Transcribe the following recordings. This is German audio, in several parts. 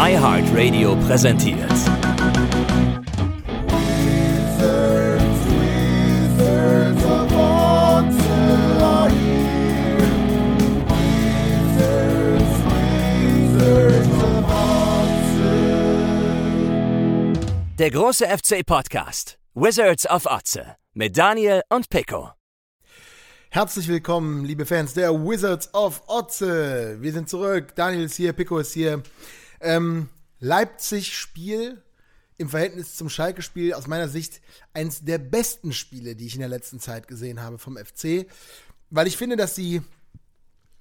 iHeartRadio präsentiert. Der große FC Podcast. Wizards of Otze. Mit Daniel und Pico. Herzlich willkommen, liebe Fans der Wizards of Otze. Wir sind zurück. Daniel ist hier, Pico ist hier. Ähm, Leipzig-Spiel im Verhältnis zum Schalke-Spiel aus meiner Sicht eines der besten Spiele, die ich in der letzten Zeit gesehen habe vom FC, weil ich finde, dass sie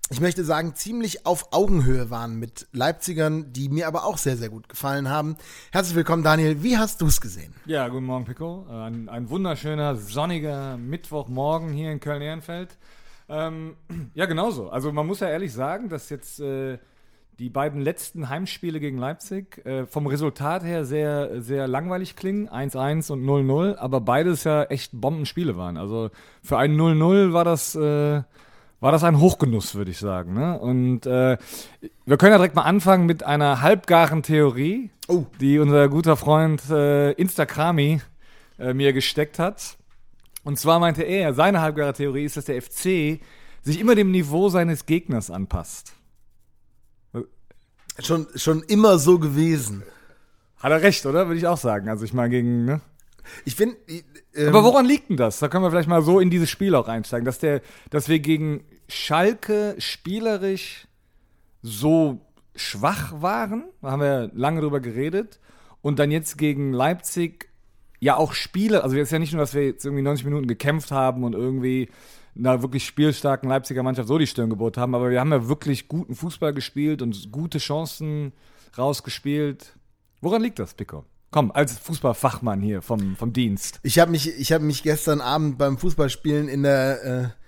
ich möchte sagen, ziemlich auf Augenhöhe waren mit Leipzigern, die mir aber auch sehr, sehr gut gefallen haben. Herzlich willkommen, Daniel. Wie hast du es gesehen? Ja, guten Morgen, Pico. Äh, ein, ein, wunderschöner, sonniger Mittwochmorgen hier in Köln-Ehrenfeld. Ähm, ja, genauso. Also man muss ja ehrlich sagen, dass jetzt äh, die beiden letzten Heimspiele gegen Leipzig äh, vom Resultat her sehr, sehr langweilig klingen. 1-1 und 0-0, aber beides ja echt Bombenspiele waren. Also für ein 0-0 war das... Äh, war das ein Hochgenuss, würde ich sagen. Ne? Und äh, wir können ja direkt mal anfangen mit einer halbgaren Theorie, oh. die unser guter Freund äh, Instagrami äh, mir gesteckt hat. Und zwar meinte er, seine halbgare Theorie ist, dass der FC sich immer dem Niveau seines Gegners anpasst. Schon, schon immer so gewesen. Hat er recht, oder? Würde ich auch sagen. Also ich mal gegen, ne? Ich finde. Ähm, Aber woran liegt denn das? Da können wir vielleicht mal so in dieses Spiel auch einsteigen, dass der, dass wir gegen Schalke spielerisch so schwach waren. Da haben wir lange drüber geredet. Und dann jetzt gegen Leipzig ja auch Spiele, also jetzt ja nicht nur, dass wir jetzt irgendwie 90 Minuten gekämpft haben und irgendwie einer wirklich spielstarken Leipziger Mannschaft so die Stirn gebohrt haben, aber wir haben ja wirklich guten Fußball gespielt und gute Chancen rausgespielt. Woran liegt das, Pico? Komm, als Fußballfachmann hier vom, vom Dienst. Ich habe mich, hab mich gestern Abend beim Fußballspielen in der, äh,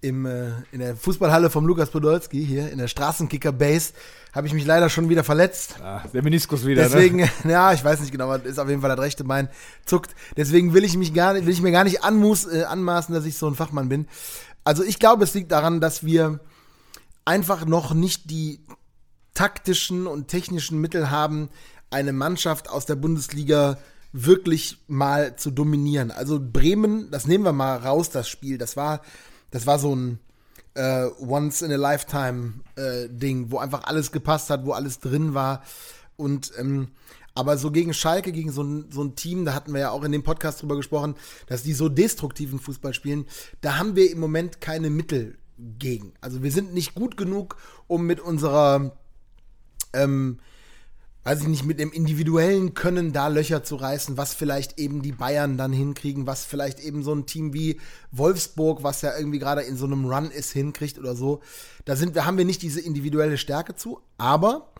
im, äh, in der Fußballhalle vom Lukas Podolski hier, in der Straßenkicker Base, habe ich mich leider schon wieder verletzt. Ah, der Meniskus wieder, Deswegen, ne? ja, ich weiß nicht genau, ist auf jeden Fall das rechte Bein zuckt. Deswegen will ich mich gar nicht, will ich mir gar nicht anmus, äh, anmaßen, dass ich so ein Fachmann bin. Also ich glaube, es liegt daran, dass wir einfach noch nicht die taktischen und technischen Mittel haben, eine Mannschaft aus der Bundesliga wirklich mal zu dominieren. Also Bremen, das nehmen wir mal raus, das Spiel. Das war, das war so ein äh, Once in a Lifetime äh, Ding, wo einfach alles gepasst hat, wo alles drin war. Und ähm, aber so gegen Schalke, gegen so ein, so ein Team, da hatten wir ja auch in dem Podcast drüber gesprochen, dass die so destruktiven Fußball spielen, da haben wir im Moment keine Mittel gegen. Also wir sind nicht gut genug, um mit unserer ähm, weiß ich nicht, mit dem individuellen Können da Löcher zu reißen, was vielleicht eben die Bayern dann hinkriegen, was vielleicht eben so ein Team wie Wolfsburg, was ja irgendwie gerade in so einem Run ist, hinkriegt oder so. Da sind wir, haben wir nicht diese individuelle Stärke zu, aber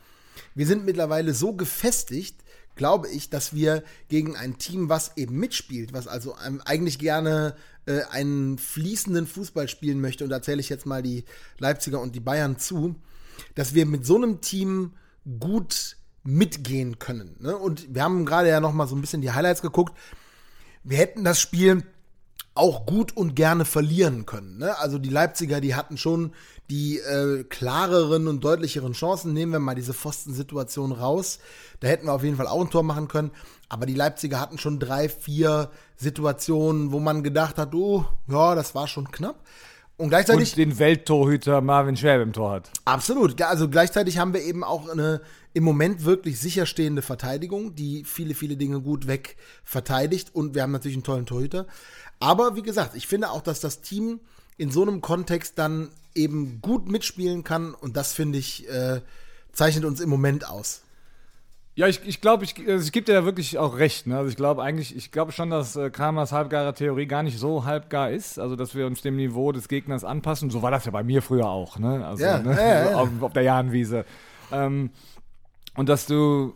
wir sind mittlerweile so gefestigt, glaube ich, dass wir gegen ein Team, was eben mitspielt, was also eigentlich gerne äh, einen fließenden Fußball spielen möchte, und da zähle ich jetzt mal die Leipziger und die Bayern zu, dass wir mit so einem Team gut mitgehen können. Ne? Und wir haben gerade ja noch mal so ein bisschen die Highlights geguckt. Wir hätten das Spiel auch gut und gerne verlieren können. Ne? Also die Leipziger, die hatten schon die äh, klareren und deutlicheren Chancen. Nehmen wir mal diese Pfosten-Situation raus. Da hätten wir auf jeden Fall auch ein Tor machen können. Aber die Leipziger hatten schon drei, vier Situationen, wo man gedacht hat, oh, ja, das war schon knapp. Und gleichzeitig. Und den Welttorhüter Marvin Schwäbe im Tor hat. Absolut. Also gleichzeitig haben wir eben auch eine im Moment wirklich sicherstehende Verteidigung, die viele, viele Dinge gut weg verteidigt. Und wir haben natürlich einen tollen Torhüter. Aber wie gesagt, ich finde auch, dass das Team in so einem Kontext dann eben gut mitspielen kann. Und das finde ich, äh, zeichnet uns im Moment aus. Ja, ich, ich glaube, ich, also ich gebe dir ja wirklich auch recht. Ne? Also ich glaube eigentlich, ich glaube schon, dass äh, Kramers halbgare Theorie gar nicht so halbgar ist. Also dass wir uns dem Niveau des Gegners anpassen. So war das ja bei mir früher auch. Ne? Also ja, ne? Ja, ja, auf, auf, der Jahnwiese. Ähm, und dass du,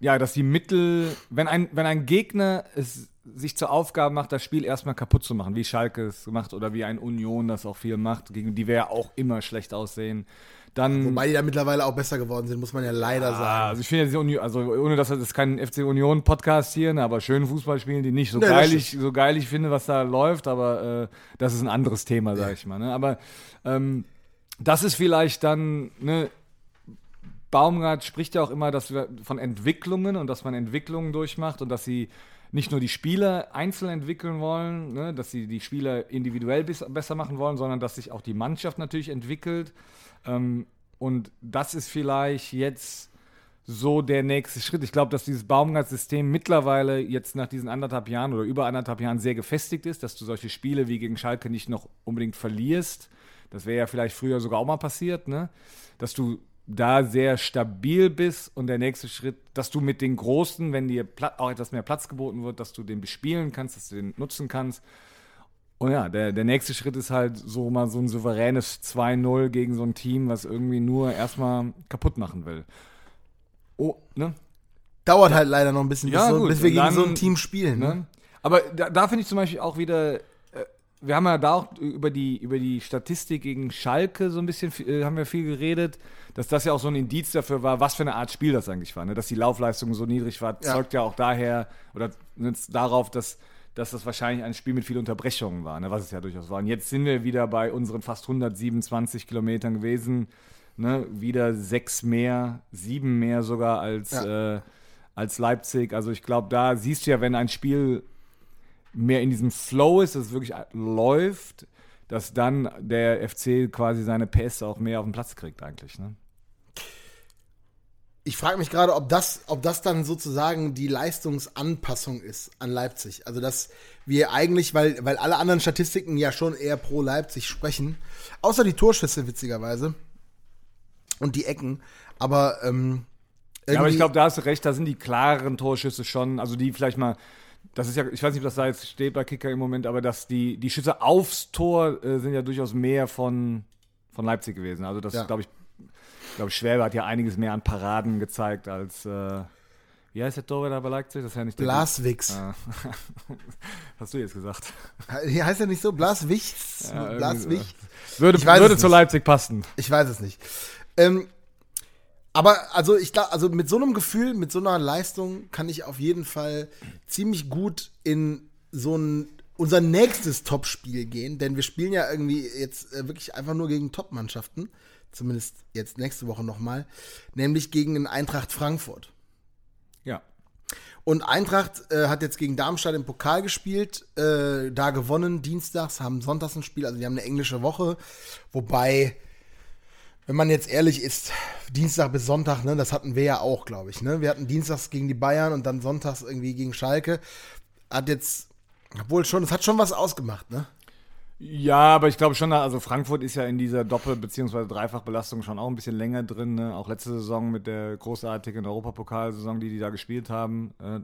ja, dass die Mittel, wenn ein, wenn ein Gegner es sich zur Aufgabe macht, das Spiel erstmal kaputt zu machen, wie Schalke es macht oder wie ein Union das auch viel macht, gegen die wir ja auch immer schlecht aussehen. Dann, Wobei die da mittlerweile auch besser geworden sind, muss man ja leider ja, sagen. Also ich finde ja also ohne dass das ist kein FC Union Podcast hier, ne, aber schön Fußball spielen die nicht so Nee, geil ich so geil ich finde, was da läuft, aber äh, das ist ein anderes Thema, sag ich mal. Ne? Aber ähm, das ist vielleicht dann ne, Baumgart spricht ja auch immer dass wir von Entwicklungen und dass man Entwicklungen durchmacht und dass sie nicht nur die Spieler einzeln entwickeln wollen, ne, dass sie die Spieler individuell bis, besser machen wollen, sondern dass sich auch die Mannschaft natürlich entwickelt. Ähm, und das ist vielleicht jetzt so der nächste Schritt. Ich glaube, dass dieses Baumgart-System mittlerweile jetzt nach diesen anderthalb Jahren oder über anderthalb Jahren sehr gefestigt ist, dass du solche Spiele wie gegen Schalke nicht noch unbedingt verlierst. Das wäre ja vielleicht früher sogar auch mal passiert, ne? Dass du da sehr stabil bist und der nächste Schritt, dass du mit den Großen, wenn dir auch etwas mehr Platz geboten wird, dass du den bespielen kannst, dass du den nutzen kannst. Und ja, der, der nächste Schritt ist halt so mal so ein souveränes 2-0 gegen so ein Team, was irgendwie nur erstmal kaputt machen will. Oh, ne? Dauert halt leider noch ein bisschen, ja, bis, so, bis wir gegen dann, so ein Team spielen. Ne? ne? Aber da, da finde ich zum Beispiel auch wieder, äh, wir haben ja da auch über die, über die Statistik gegen Schalke so ein bisschen, äh, haben wir viel geredet, dass das ja auch so ein Indiz dafür war, was für eine Art Spiel das eigentlich war. Ne? Dass die Laufleistung so niedrig war, ja. zeugt ja auch daher oder darauf, dass dass das wahrscheinlich ein Spiel mit vielen Unterbrechungen war, ne, was es ja durchaus war. Und jetzt sind wir wieder bei unseren fast 127 Kilometern gewesen ne, wieder sechs mehr, sieben mehr sogar als, ja. äh, als Leipzig. Also ich glaube, da siehst du ja, wenn ein Spiel mehr in diesem Flow ist, dass es wirklich läuft, dass dann der FC quasi seine Pässe auch mehr auf den Platz kriegt eigentlich. Ne? Ich frage mich gerade, ob das, ob das dann sozusagen die Leistungsanpassung ist an Leipzig. Also, dass wir eigentlich, weil, weil alle anderen Statistiken ja schon eher pro Leipzig sprechen, außer die Torschüsse, witzigerweise, und die Ecken. Aber ähm, ja, aber ich glaube, da hast du recht, da sind die klareren Torschüsse schon, also die vielleicht mal, das ist ja, ich weiß nicht, was da jetzt steht bei Kicker im Moment, aber dass die, die Schüsse aufs Tor äh, sind ja durchaus mehr von, von Leipzig gewesen. Also das ja. glaube ich, glaube Schwäbe hat ja einiges mehr an Paraden gezeigt als äh, wie heißt der Torwart bei Leipzig? Das ist ja nicht Blaswix. Ah. Hast du jetzt gesagt? Hier heißt er nicht so? Blaswichts? Ja, Blaswichts? Würde, würde zu Leipzig passen. Ich weiß es nicht. Ähm, aber also ich glaube, also mit so einem Gefühl, mit so einer Leistung kann ich auf jeden Fall ziemlich gut in so ein unser nächstes Topspiel gehen, denn wir spielen ja irgendwie jetzt äh, wirklich einfach nur gegen Top-Mannschaften, zumindest jetzt nächste Woche nochmal, nämlich gegen den Eintracht Frankfurt. Ja. Und Eintracht äh, hat jetzt gegen Darmstadt im Pokal gespielt, äh, da gewonnen, dienstags, haben sonntags ein Spiel, also wir haben eine englische Woche, wobei wenn man jetzt ehrlich ist, Dienstag bis Sonntag, ne, das hatten wir ja auch, glaube ich. Ne? Wir hatten Dienstags gegen die Bayern und dann Sonntags irgendwie gegen Schalke. Hat jetzt, obwohl schon, es hat schon was ausgemacht, ne? Ja, aber ich glaube schon, also Frankfurt ist ja in dieser Doppel- bzw. Dreifachbelastung schon auch ein bisschen länger drin. Ne? Auch letzte Saison mit der großartigen Europapokalsaison, die die da gespielt haben. Äh,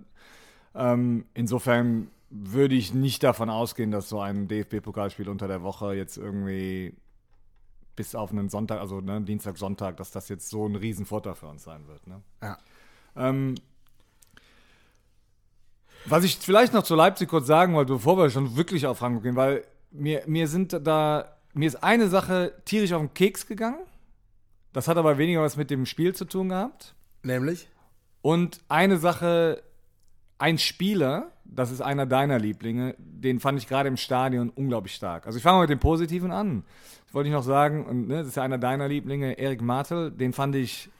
ähm, insofern würde ich nicht davon ausgehen, dass so ein DFB-Pokalspiel unter der Woche jetzt irgendwie bis auf einen Sonntag, also ne, Dienstag, Sonntag, dass das jetzt so ein Riesenvorteil für uns sein wird. Ne? Ja. Ähm, was ich vielleicht noch zu Leipzig kurz sagen wollte, bevor wir schon wirklich auf Frankfurt gehen, weil mir, mir sind da, mir ist eine Sache tierisch auf den Keks gegangen. Das hat aber weniger was mit dem Spiel zu tun gehabt. Nämlich? Und eine Sache, ein Spieler, das ist einer deiner Lieblinge, den fand ich gerade im Stadion unglaublich stark. Also ich fange mal mit dem Positiven an. Das wollte ich noch sagen, und ne, das ist ja einer deiner Lieblinge, Erik Martel, den fand ich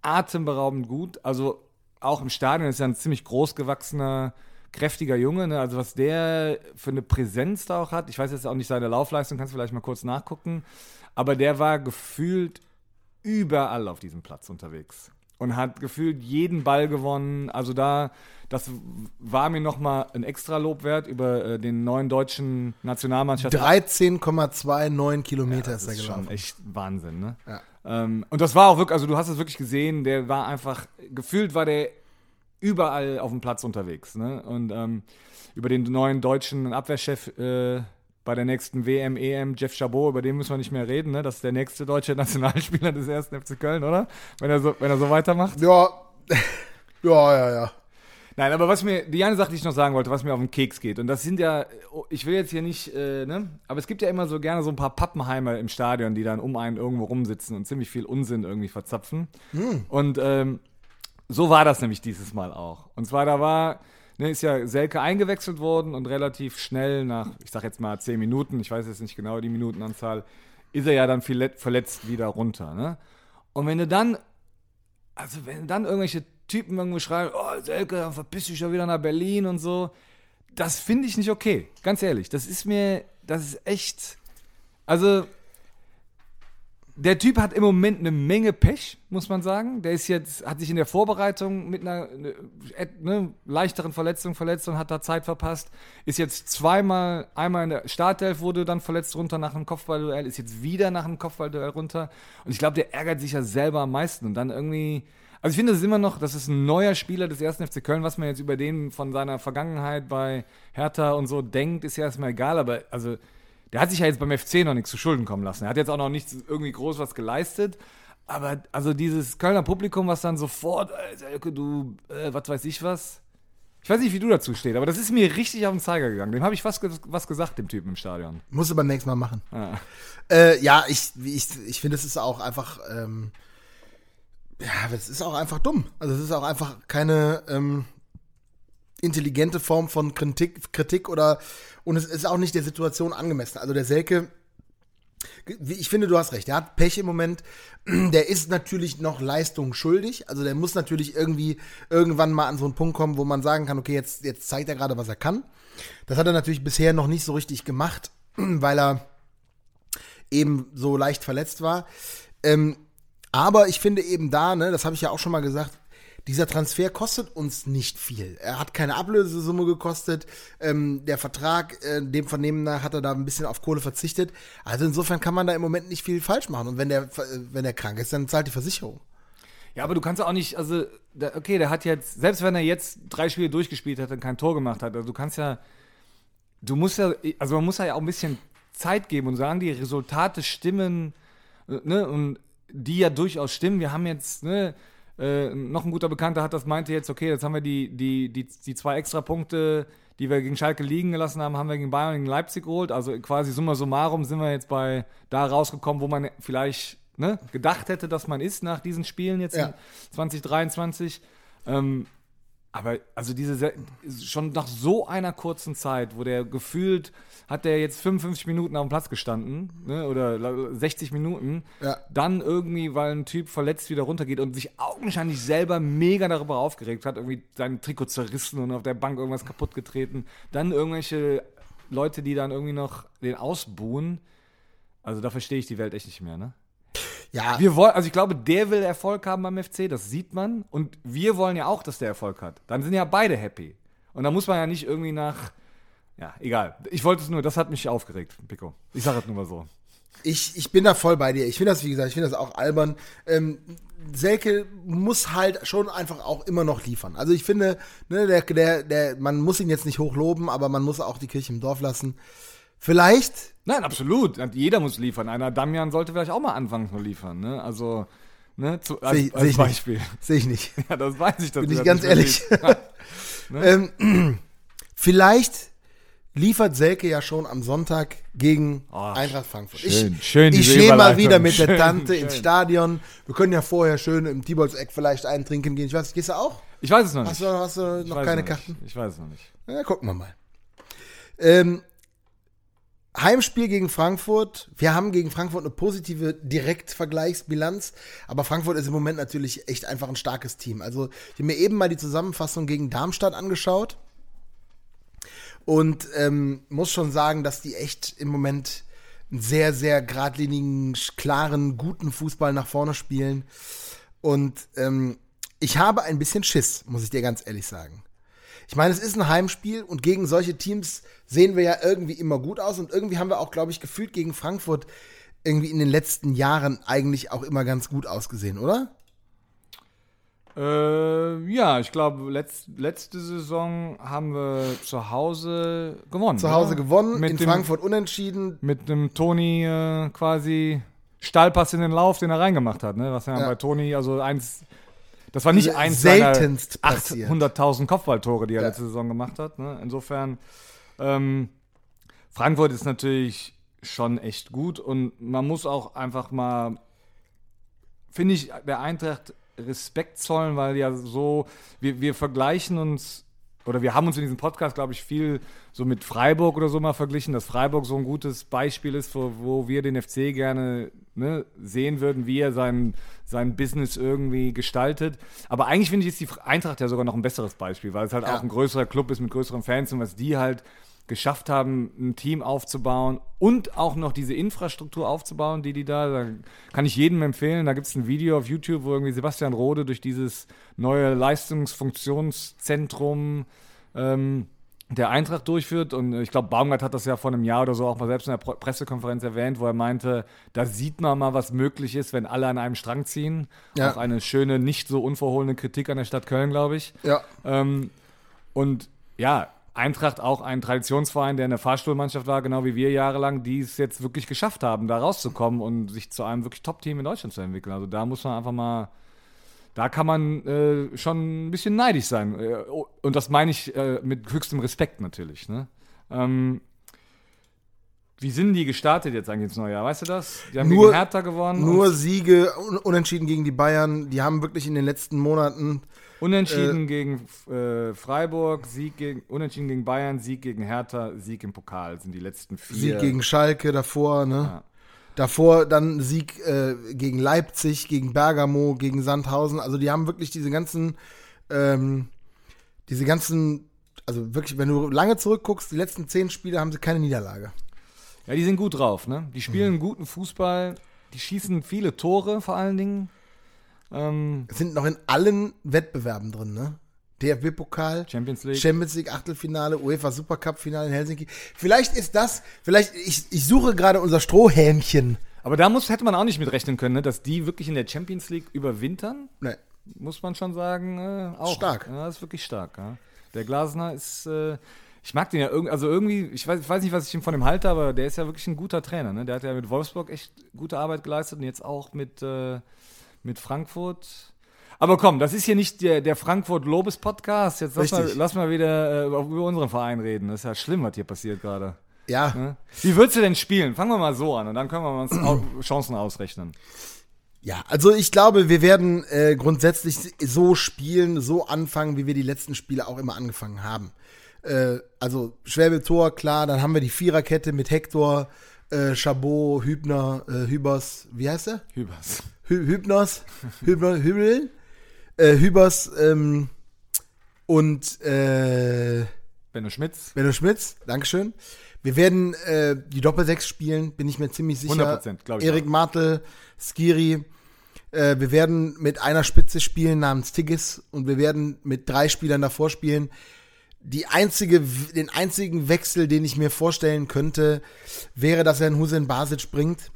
atemberaubend gut. Also auch im Stadion ist ja ein ziemlich großgewachsener, kräftiger Junge. Ne? Also was der für eine Präsenz da auch hat. Ich weiß jetzt auch nicht seine Laufleistung, kannst du vielleicht mal kurz nachgucken. Aber der war gefühlt überall auf diesem Platz unterwegs und hat gefühlt jeden Ball gewonnen. Also da, das war mir nochmal ein extra Lob wert über äh, den neuen deutschen Nationalmannschaft. 13,29 Kilometer ja, ist er gelaufen. Schon echt Wahnsinn, ne? Ja. Ähm, und das war auch wirklich, also du hast es wirklich gesehen, der war einfach, gefühlt war der überall auf dem Platz unterwegs, ne? Und ähm, über den neuen deutschen Abwehrchef äh, bei der nächsten WM, EM, Jeff Chabot, über den müssen wir nicht mehr reden, ne? Das ist der nächste deutsche Nationalspieler des ersten FC Köln, oder? Wenn er so, wenn er so weitermacht. Ja, ja, ja, ja. Nein, aber was mir, die eine Sache, die ich noch sagen wollte, was mir auf den Keks geht, und das sind ja, ich will jetzt hier nicht, äh, ne, aber es gibt ja immer so gerne so ein paar Pappenheimer im Stadion, die dann um einen irgendwo rumsitzen und ziemlich viel Unsinn irgendwie verzapfen. Hm. Und ähm, so war das nämlich dieses Mal auch. Und zwar, da war, ne, ist ja Selke eingewechselt worden und relativ schnell nach, ich sag jetzt mal zehn Minuten, ich weiß jetzt nicht genau die Minutenanzahl, ist er ja dann verletzt wieder runter. Ne? Und wenn du dann also wenn dann irgendwelche Typen irgendwo schreien, oh Selke, dann verpiss dich schon wieder nach Berlin und so, das finde ich nicht okay, ganz ehrlich. Das ist mir, das ist echt, also der Typ hat im Moment eine Menge Pech, muss man sagen. Der ist jetzt, hat sich in der Vorbereitung mit einer ne, leichteren Verletzung verletzt und hat da Zeit verpasst. Ist jetzt zweimal, einmal in der Startelf wurde dann verletzt runter nach einem Kopfballduell, ist jetzt wieder nach einem Kopfballduell runter. Und ich glaube, der ärgert sich ja selber am meisten. Und dann irgendwie, also ich finde, das ist immer noch, das ist ein neuer Spieler des ersten FC Köln, was man jetzt über den von seiner Vergangenheit bei Hertha und so denkt, ist ja erstmal egal. Aber also der hat sich ja jetzt beim FC noch nichts zu Schulden kommen lassen. Er hat jetzt auch noch nichts irgendwie groß was geleistet. Aber also dieses Kölner Publikum, was dann sofort, äh, du, äh, was weiß ich was. Ich weiß nicht, wie du dazu stehst, aber das ist mir richtig auf den Zeiger gegangen. Dem habe ich was, was gesagt, dem Typen im Stadion. Musst du beim nächsten Mal machen. Ja, äh, ja ich, ich, ich finde, es ist auch einfach, ähm, ja, es ist auch einfach dumm. Also es ist auch einfach keine ähm, intelligente Form von Kritik, Kritik oder und es ist auch nicht der Situation angemessen. Also der Selke, ich finde, du hast recht, der hat Pech im Moment. Der ist natürlich noch Leistung schuldig. Also der muss natürlich irgendwie irgendwann mal an so einen Punkt kommen, wo man sagen kann, okay, jetzt, jetzt zeigt er gerade, was er kann. Das hat er natürlich bisher noch nicht so richtig gemacht, weil er eben so leicht verletzt war. Ähm, aber ich finde eben da, ne, das habe ich ja auch schon mal gesagt, dieser Transfer kostet uns nicht viel. Er hat keine Ablösesumme gekostet. Ähm, der Vertrag, äh, dem Vernehmen nach, hat er da ein bisschen auf Kohle verzichtet. Also insofern kann man da im Moment nicht viel falsch machen. Und wenn der, äh, wenn der krank ist, dann zahlt die Versicherung. Ja, aber du kannst auch nicht, also, okay, der hat jetzt, selbst wenn er jetzt drei Spiele durchgespielt hat und kein Tor gemacht hat, also du kannst ja, du musst ja, also man muss ja auch ein bisschen Zeit geben und sagen, die Resultate stimmen, ne, und die ja durchaus stimmen. Wir haben jetzt, ne, äh, noch ein guter Bekannter hat das meinte jetzt, okay, jetzt haben wir die, die, die, die zwei extra Punkte, die wir gegen Schalke liegen gelassen haben, haben wir gegen Bayern und gegen Leipzig geholt. Also quasi summa summarum sind wir jetzt bei da rausgekommen, wo man vielleicht ne, gedacht hätte, dass man ist nach diesen Spielen jetzt ja. 2023. Ähm, aber also diese schon nach so einer kurzen Zeit, wo der gefühlt hat der jetzt 55 Minuten auf dem Platz gestanden, ne, oder 60 Minuten, ja. dann irgendwie, weil ein Typ verletzt wieder runtergeht und sich augenscheinlich selber mega darüber aufgeregt hat, irgendwie sein Trikot zerrissen und auf der Bank irgendwas kaputt getreten, dann irgendwelche Leute, die dann irgendwie noch den ausbuhen. Also da verstehe ich die Welt echt nicht mehr, ne? Ja. Wir wollen, also ich glaube, der will Erfolg haben beim FC, das sieht man. Und wir wollen ja auch, dass der Erfolg hat. Dann sind ja beide happy. Und da muss man ja nicht irgendwie nach ja, egal. Ich wollte es nur, das hat mich aufgeregt, Pico. Ich sage es nur mal so. Ich, ich bin da voll bei dir. Ich finde das, wie gesagt, ich finde das auch albern. Ähm, Selke muss halt schon einfach auch immer noch liefern. Also ich finde, ne, der, der, der, man muss ihn jetzt nicht hochloben, aber man muss auch die Kirche im Dorf lassen. Vielleicht. Nein, absolut. Jeder muss liefern. Einer Damian sollte vielleicht auch mal anfangen zu liefern. Ne? Also, ne, zu, als, seh, als seh Beispiel. Sehe ich nicht. Ja, das weiß ich. Bin ich ganz ehrlich. ne? ähm, vielleicht liefert Selke ja schon am Sonntag gegen oh, Eintracht Frankfurt. Schön, ich schön ich gehe mal wieder mit der Tante schön. ins Stadion. Wir können ja vorher schön im Tibolz-Eck vielleicht einen trinken gehen. Ich weiß, gehst du auch? Ich weiß es noch hast nicht. Du, hast du noch keine noch Karten? Ich weiß es noch nicht. Ja, gucken wir mal. Ähm, Heimspiel gegen Frankfurt. Wir haben gegen Frankfurt eine positive Direktvergleichsbilanz, aber Frankfurt ist im Moment natürlich echt einfach ein starkes Team. Also, ich habe mir eben mal die Zusammenfassung gegen Darmstadt angeschaut. Und ähm, muss schon sagen, dass die echt im Moment einen sehr, sehr geradlinigen, klaren, guten Fußball nach vorne spielen. Und ähm, ich habe ein bisschen Schiss, muss ich dir ganz ehrlich sagen. Ich meine, es ist ein Heimspiel und gegen solche Teams sehen wir ja irgendwie immer gut aus und irgendwie haben wir auch, glaube ich, gefühlt gegen Frankfurt irgendwie in den letzten Jahren eigentlich auch immer ganz gut ausgesehen, oder? Äh, ja, ich glaube, letzt, letzte Saison haben wir zu Hause gewonnen. Zu Hause oder? gewonnen, mit in dem, Frankfurt unentschieden. Mit einem Toni äh, quasi Stallpass in den Lauf, den er reingemacht hat. Ne? Was ja, ja. bei Toni, also eins, das war nicht eins seltenst 800.000 Kopfballtore, die er ja. letzte Saison gemacht hat. Ne? Insofern, ähm, Frankfurt ist natürlich schon echt gut und man muss auch einfach mal, finde ich, der Eintracht Respekt zollen, weil ja so, wir, wir vergleichen uns oder wir haben uns in diesem Podcast, glaube ich, viel so mit Freiburg oder so mal verglichen, dass Freiburg so ein gutes Beispiel ist, wo, wo wir den FC gerne ne, sehen würden, wie er sein, sein Business irgendwie gestaltet. Aber eigentlich finde ich, ist die Eintracht ja sogar noch ein besseres Beispiel, weil es halt Ja. auch ein größerer Club ist mit größeren Fans und was die halt geschafft haben, ein Team aufzubauen und auch noch diese Infrastruktur aufzubauen, die die da, da kann ich jedem empfehlen. Da gibt es ein Video auf YouTube, wo irgendwie Sebastian Rode durch dieses neue Leistungsfunktionszentrum ähm, der Eintracht durchführt. Und ich glaube, Baumgart hat das ja vor einem Jahr oder so auch mal selbst in der Pro- Pressekonferenz erwähnt, wo er meinte, da sieht man mal, was möglich ist, wenn alle an einem Strang ziehen. Ja. Auch eine schöne, nicht so unverhohlene Kritik an der Stadt Köln, glaube ich. Ja. Ähm, und ja, Eintracht auch ein Traditionsverein, der eine Fahrstuhlmannschaft war, genau wie wir jahrelang, die es jetzt wirklich geschafft haben, da rauszukommen und sich zu einem wirklich Top-Team in Deutschland zu entwickeln. Also da muss man einfach mal, da kann man äh, schon ein bisschen neidisch sein. Äh, Und das meine ich äh, mit höchstem Respekt natürlich. Ne? Ähm, wie sind die gestartet jetzt eigentlich ins neue Jahr? Weißt du das? Die haben Nur- gegen Hertha gewonnen. Nur Siege, un unentschieden gegen die Bayern. Die haben wirklich in den letzten Monaten Unentschieden gegen äh, Freiburg, Sieg gegen, Unentschieden gegen Bayern, Sieg gegen Hertha, Sieg im Pokal sind die letzten vier. Sieg gegen Schalke davor, ne? Ja. Davor dann Sieg äh, gegen Leipzig, gegen Bergamo, gegen Sandhausen. Also die haben wirklich diese ganzen, ähm, diese ganzen, also wirklich, wenn du lange zurückguckst, die letzten zehn Spiele haben sie keine Niederlage. Ja, die sind gut drauf, ne? Die spielen guten Fußball, die schießen viele Tore vor allen Dingen. Ähm, Sind noch in allen Wettbewerben drin, ne? DFB-Pokal, Champions League. Champions League Achtelfinale, UEFA Supercup Finale in Helsinki. Vielleicht ist das, vielleicht, ich, ich suche gerade unser Strohhämchen. Aber da muss, hätte man auch nicht mit rechnen können, ne? dass die wirklich in der Champions League überwintern, Ne, muss man schon sagen, äh, auch. Stark. Ja, ist wirklich stark. Ja. Der Glasner ist, äh, ich mag den ja irgendwie, also irgendwie, ich weiß, ich weiß nicht, was ich ihm von ihm halte, aber der ist ja wirklich ein guter Trainer. Ne? Der hat ja mit Wolfsburg echt gute Arbeit geleistet und jetzt auch mit, äh, mit Frankfurt. Aber komm, das ist hier nicht der, der Frankfurt-Lobes-Podcast. Jetzt lass mal, lass mal wieder äh, über unseren Verein reden. Das ist ja schlimm, was hier passiert gerade. ja. Ne? Wie würdest du denn spielen? Fangen wir mal so an und dann können wir uns Chancen ausrechnen. Ja, also ich glaube, wir werden äh, grundsätzlich so spielen, so anfangen, wie wir die letzten Spiele auch immer angefangen haben. Äh, also Schwäbe Tor, klar, dann haben wir die Viererkette mit Hector, äh, Chabot, Hübner, äh, Hübers, wie heißt er? Hübers. Hü Hübners, Hübner, Hübel, äh, Hübers ähm, und äh, Benno Schmitz. Benno Schmitz, Dankeschön. Wir werden äh, die Doppelsechs spielen, bin ich mir ziemlich sicher. 100%, glaub ich Erik. Martel, Skiri. Äh, wir werden mit einer Spitze spielen namens Tigges und wir werden mit drei Spielern davor spielen. Die einzige, den einzigen Wechsel, den ich mir vorstellen könnte, wäre, dass er einen Hussein Basic bringt.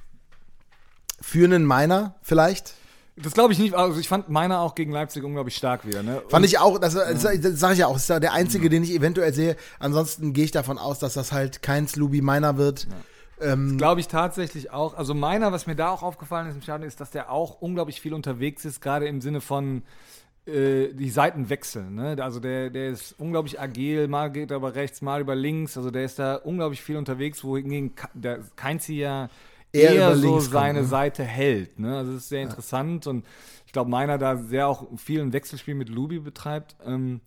Für einen Meiner vielleicht. Das glaube ich nicht. Also ich fand meiner auch gegen Leipzig unglaublich stark wieder. Ne? Fand ich auch, das, das, das sage ich ja auch, ist ja der einzige, den ich eventuell sehe. Ansonsten gehe ich davon aus, dass das halt kein Slubi Meiner wird. Ähm, Glaube ich tatsächlich auch. Also meiner, was mir da auch aufgefallen ist im Stadion, ist, dass der auch unglaublich viel unterwegs ist, gerade im Sinne von äh, die Seiten wechseln. Ne? Also der, der ist unglaublich agil, mal geht er über rechts, mal über links. Also der ist da unglaublich viel unterwegs, wohingegen der Keinzi ja Eher eher, so links kommt, seine ne? Seite hält. Ne? Also das ist sehr interessant und ich glaube, meiner da sehr auch viel ein Wechselspiel mit Lubi betreibt. Ähm,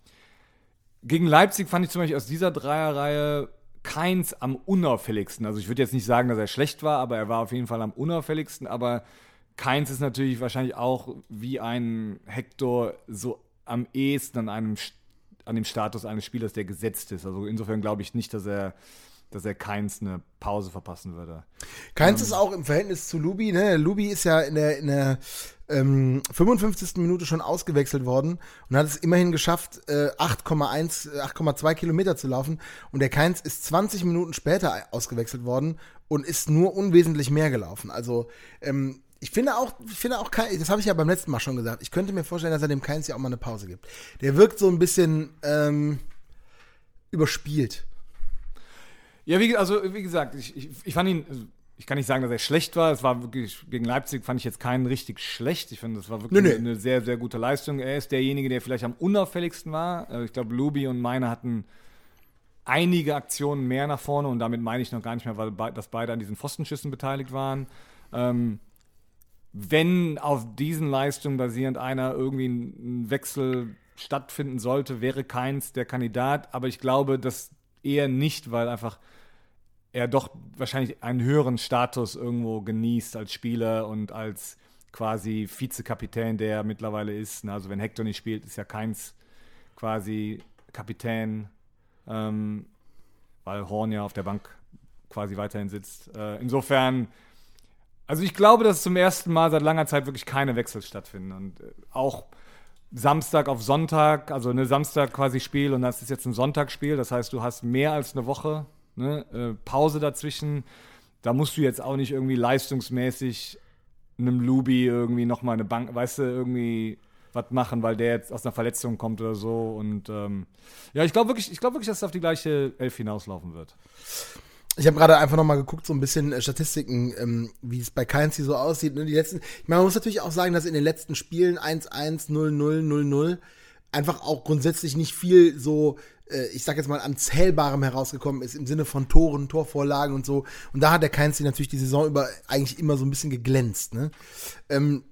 gegen Leipzig fand ich zum Beispiel aus dieser Dreierreihe keins am unauffälligsten. Also ich würde jetzt nicht sagen, dass er schlecht war, aber er war auf jeden Fall am unauffälligsten. Aber keins ist natürlich wahrscheinlich auch wie ein Hector so am ehesten an einem an dem Status eines Spielers, der gesetzt ist. Also insofern glaube ich nicht, dass er dass er keins eine Pause verpassen würde. Keins ist auch im Verhältnis zu Lubi, ne? Lubi ist ja in der, in der ähm, 55. Minute schon ausgewechselt worden und hat es immerhin geschafft, äh, 8,1, äh, 8,2 Kilometer zu laufen. Und der Keins ist 20 Minuten später ausgewechselt worden und ist nur unwesentlich mehr gelaufen. Also, ähm, ich finde auch, ich finde auch, Kein- das habe ich ja beim letzten Mal schon gesagt, ich könnte mir vorstellen, dass er dem Keins ja auch mal eine Pause gibt. Der wirkt so ein bisschen ähm, überspielt. Ja, wie, also wie gesagt, ich, ich, ich fand ihn, also, ich kann nicht sagen, dass er schlecht war. Es war wirklich, gegen Leipzig fand ich jetzt keinen richtig schlecht. Ich finde, das war wirklich Nee, nee. eine sehr, sehr gute Leistung. Er ist derjenige, der vielleicht am unauffälligsten war. Äh, Ich glaube, Lubi und Meine hatten einige Aktionen mehr nach vorne und damit meine ich noch gar nicht mehr, weil dass beide an diesen Pfostenschüssen beteiligt waren. Ähm, wenn auf diesen Leistungen basierend einer irgendwie einen Wechsel stattfinden sollte, wäre keins der Kandidat. Aber ich glaube, dass eher nicht, weil einfach er doch wahrscheinlich einen höheren Status irgendwo genießt als Spieler und als quasi Vizekapitän, der er mittlerweile ist. Also wenn Hector nicht spielt, ist ja keins quasi Kapitän, ähm, weil Horn ja auf der Bank quasi weiterhin sitzt. Äh, insofern, also ich glaube, dass zum ersten Mal seit langer Zeit wirklich keine Wechsel stattfinden. Und äh, auch Samstag auf Sonntag, also eine Samstag quasi Spiel und das ist jetzt ein Sonntagsspiel. Das heißt, du hast mehr als eine Woche ne, äh, Pause dazwischen. Da musst du jetzt auch nicht irgendwie leistungsmäßig einem Lubi irgendwie nochmal eine Bank, weißt du, irgendwie was machen, weil der jetzt aus einer Verletzung kommt oder so. Und ähm, ja, ich glaube wirklich, ich glaube wirklich, dass es auf die gleiche Elf hinauslaufen wird. Ich habe gerade einfach nochmal geguckt, so ein bisschen äh, Statistiken, ähm, wie es bei hier so aussieht. Ne? Die letzten, ich meine, man muss natürlich auch sagen, dass in den letzten Spielen 1-1, 0-0, 0-0 einfach auch grundsätzlich nicht viel so, äh, ich sag jetzt mal, an Zählbarem herausgekommen ist, im Sinne von Toren, Torvorlagen und so. Und da hat der Keins natürlich die Saison über eigentlich immer so ein bisschen geglänzt. Ne? Ähm,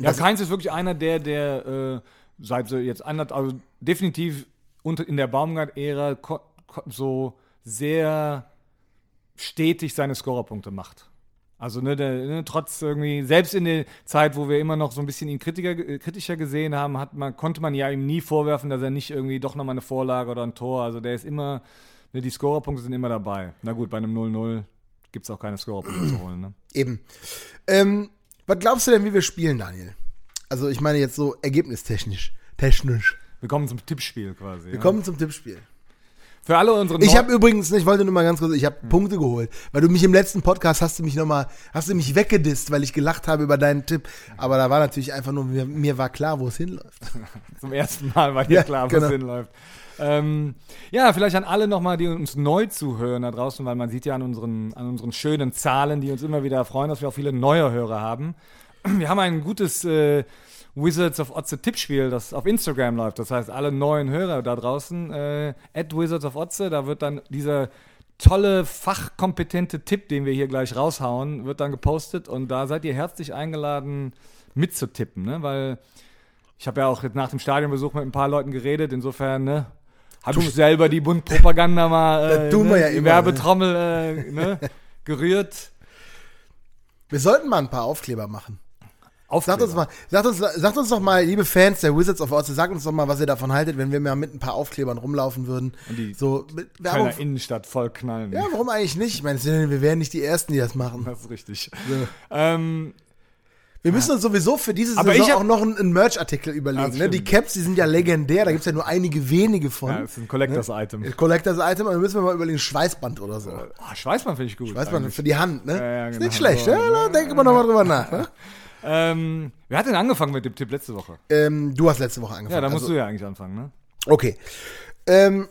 Ja, Keins ist wirklich einer, der, der äh, seit so jetzt anderth, also definitiv unter, in der Baumgart-Ära so sehr stetig seine Scorerpunkte macht. Also ne, der, ne, trotz irgendwie, selbst in der Zeit, wo wir immer noch so ein bisschen ihn kritiker, äh, kritischer gesehen haben, hat man, konnte man ja ihm nie vorwerfen, dass er nicht irgendwie doch nochmal eine Vorlage oder ein Tor, also der ist immer, ne, die Scorerpunkte sind immer dabei. Na gut, bei einem 0-0 gibt es auch keine Scorerpunkte zu holen. Ne? Eben. Ähm, was glaubst du denn, wie wir spielen, Daniel? Also ich meine jetzt so ergebnistechnisch. Technisch. Wir kommen zum Tippspiel quasi. Wir kommen zum Tippspiel. Für alle unsere Ich habe übrigens, ich wollte nur mal ganz kurz, ich habe Punkte geholt, weil du mich im letzten Podcast hast du mich noch mal, hast du mich weggedisst, weil ich gelacht habe über deinen Tipp. Aber da war natürlich einfach nur, mir, mir war klar, wo es hinläuft. Zum ersten Mal war hier Ja, klar, genau. was hinläuft. Ähm, ja, vielleicht an alle nochmal, die uns neu zuhören da draußen, weil man sieht ja an unseren, an unseren schönen Zahlen, die uns immer wieder freuen, dass wir auch viele neue Hörer haben. Wir haben ein gutes äh, Wizards of Otze Tippspiel, das auf Instagram läuft. Das heißt, alle neuen Hörer da draußen, äh, at Wizards of Otze, da wird dann dieser tolle, fachkompetente Tipp, den wir hier gleich raushauen, wird dann gepostet und da seid ihr herzlich eingeladen mitzutippen, ne? weil ich habe ja auch jetzt nach dem Stadionbesuch mit ein paar Leuten geredet, insofern, ne? Habe ich selber die Bundpropaganda mal äh, tun ne, wir ja die immer, Werbetrommel äh, ne, gerührt. Wir sollten mal ein paar Aufkleber machen. Sagt uns mal, sagt uns, sagt uns doch mal, liebe Fans der Wizards of Oz, sagt uns doch mal, was ihr davon haltet, wenn wir mal mit ein paar Aufklebern rumlaufen würden. Und die so mit Werbung. Kölner Innenstadt voll knallen. Ja, warum eigentlich nicht? Ich meine, wir wären nicht die Ersten, die das machen. Das ist richtig. Ähm, Wir müssen uns sowieso für diese Aber Saison ich hab- auch noch einen, Merch-Artikel überlegen. Ja, ne? Die. Caps, die sind ja legendär, da gibt es ja nur einige wenige von. ja, das ist ein Collectors-Item. Collectors Item, aber müssen wir mal überlegen, Schweißband oder so. Oh, Schweißmann finde ich gut. Schweißband eigentlich. für die Hand, ne? Ja, ja, Ist genau. nicht schlecht, So, ja? Da denken wir nochmal drüber nach. Ne? Ähm, wer hat denn angefangen mit dem Tipp letzte Woche? Ähm, du hast letzte Woche angefangen. Ja, da musst also, du ja eigentlich anfangen, ne? Okay. Ähm,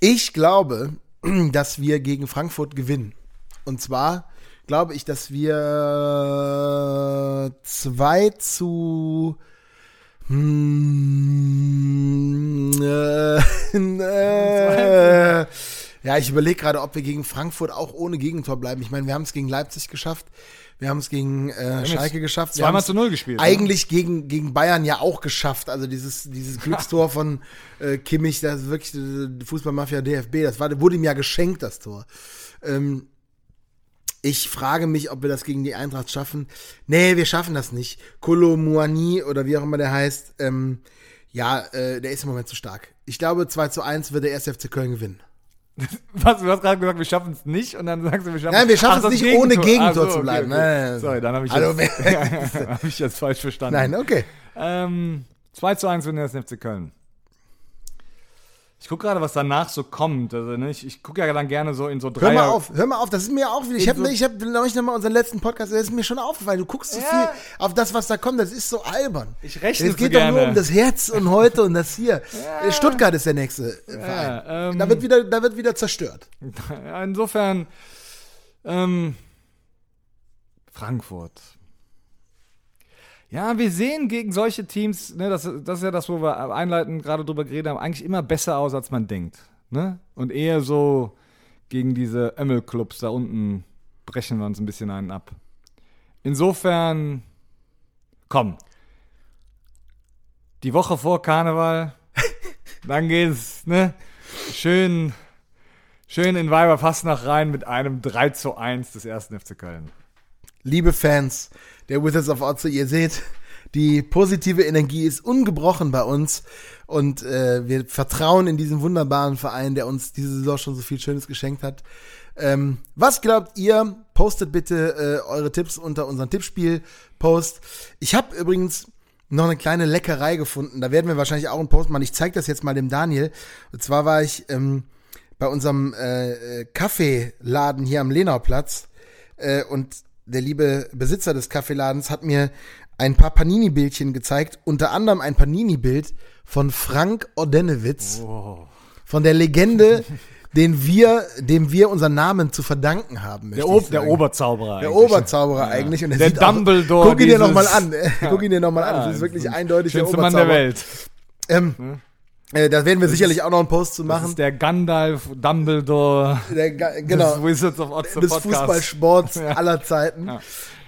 ich glaube, dass wir gegen Frankfurt gewinnen. Und zwar glaube ich, dass wir 2 zu hm, äh, äh, ja, ich überlege gerade, ob wir gegen Frankfurt auch ohne Gegentor bleiben. Ich meine, wir haben es gegen Leipzig geschafft. Wir haben es gegen äh, Schalke geschafft. Wir zweimal haben's zu null gespielt, ne? Eigentlich gegen, gegen Bayern ja auch geschafft. Also dieses, dieses Glückstor von äh, Kimmich, das ist wirklich äh, Fußballmafia DFB. Das war, wurde ihm ja geschenkt, das Tor. Ähm, ich frage mich, ob wir das gegen die Eintracht schaffen. Nee, wir schaffen das nicht. Kolo Muani oder wie auch immer der heißt, ähm, ja, äh, der ist im Moment zu stark. Ich glaube, 2 zu 1 wird der 1. FC Köln gewinnen. Was, du hast gerade gesagt, wir schaffen es nicht und dann sagst du, wir schaffen Nein, wir schaffen es nicht, ohne Gegentor Ach so, zu bleiben. Okay, okay. Sorry, dann habe ich, jetzt- hab ich jetzt falsch verstanden. Nein, okay. Ähm, 2 zu 1 für den 1. FC Köln. Ich gucke gerade, was danach so kommt. Also, ne, ich, ich gucke ja dann gerne so in so drei. Hör mal auf, hör mal auf, das ist mir auch wieder. Ich habe so- ich hab neulich nochmal unseren letzten Podcast, das ist mir schon aufgefallen. Du guckst so Ja. viel auf das, was da kommt, das ist so albern. Ich rechne Es geht doch nur gerne. um das Herz und heute und das hier. Stuttgart ist der nächste Verein. ähm, da, wird wieder, da wird wieder zerstört. Ja, Insofern, ähm, Frankfurt. Ja, wir sehen gegen solche Teams, ne, das, das ist ja das, wo wir einleitend gerade drüber geredet haben, eigentlich immer besser aus, als man denkt. Ne? Und eher so gegen diese Ömmel-Clubs da unten brechen wir uns ein bisschen einen ab. Insofern, komm. die Woche vor Karneval. Dann geht's, ne? Schön, schön in Weiberfastnacht rein mit einem 3 zu 1 des ersten FC Köln. Liebe Fans der Wizards of Otze, ihr seht, die positive Energie ist ungebrochen bei uns und äh, wir vertrauen in diesen wunderbaren Verein, der uns diese Saison schon so viel Schönes geschenkt hat. Ähm, was glaubt ihr? Postet bitte äh, eure Tipps unter unseren Tippspiel-Post. Ich habe übrigens noch eine kleine Leckerei gefunden. Da werden wir wahrscheinlich auch einen Post machen. Ich zeige das jetzt mal dem Daniel. Und zwar war ich ähm, bei unserem äh, äh Kaffeeladen hier am Lenauplatz äh, und der liebe Besitzer des Kaffeeladens hat mir ein paar Panini-Bildchen gezeigt, unter anderem ein Panini-Bild von Frank Ordenewitz, Oh. von der Legende, den wir, dem wir unseren Namen zu verdanken haben. Der, o der. Oberzauberer. Der eigentlich. Oberzauberer eigentlich. Und er Der sieht auch- Dumbledore Guck ihn dir nochmal an. Guck ihn dir nochmal an. Ja, Das ist wirklich eindeutig der Schönste Mann Oberzauberer. der Welt. Ähm, äh, da werden wir sicherlich auch noch einen Post zu Das machen. ist der Gandalf, Dumbledore, Der, Ga- genau. des Wizards of Oz des Fußballsports Ja. aller Zeiten. Ja.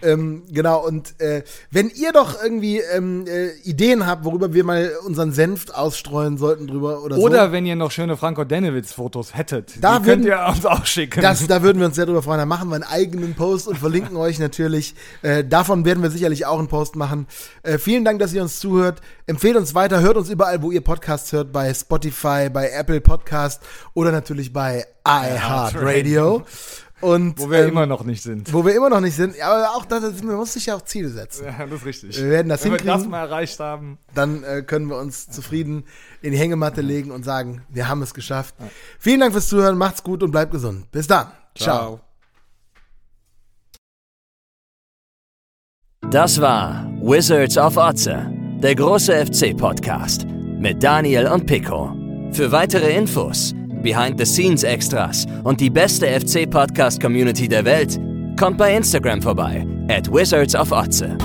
Ähm, genau, und äh, wenn ihr doch irgendwie ähm, äh, Ideen habt, worüber wir mal unseren Senf ausstreuen sollten drüber oder, Oder so. wenn ihr noch schöne Franco Denewitz-Fotos hättet, Da die könnt würden- ihr uns auch schicken. Das, da würden wir uns sehr drüber freuen. Da machen wir einen eigenen Post und verlinken euch natürlich. Äh, davon werden wir sicherlich auch einen Post machen. Äh, vielen Dank, dass ihr uns zuhört. Empfehlt uns weiter. Hört uns überall, wo ihr Podcasts hört. Bei Spotify, bei Apple Podcast oder natürlich bei iHeartRadio. Und wo wir ähm, immer noch nicht sind. wo wir immer noch nicht sind. Aber auch da wir- man muss sich ja auch Ziele setzen. Ja, das ist richtig. Wir werden das Wenn wir hinkriegen. das mal erreicht haben. dann äh, können wir uns zufrieden in die Hängematte legen und sagen, wir haben es geschafft. Vielen Dank fürs Zuhören, macht's gut und bleibt gesund. Bis dann. Ciao. Das war Wizards of Otze, der große FC-Podcast mit Daniel und Pico. Für weitere Infos, Behind-the-Scenes-Extras und die beste FC-Podcast-Community der Welt, kommt bei Instagram vorbei, at Wizards of Otze.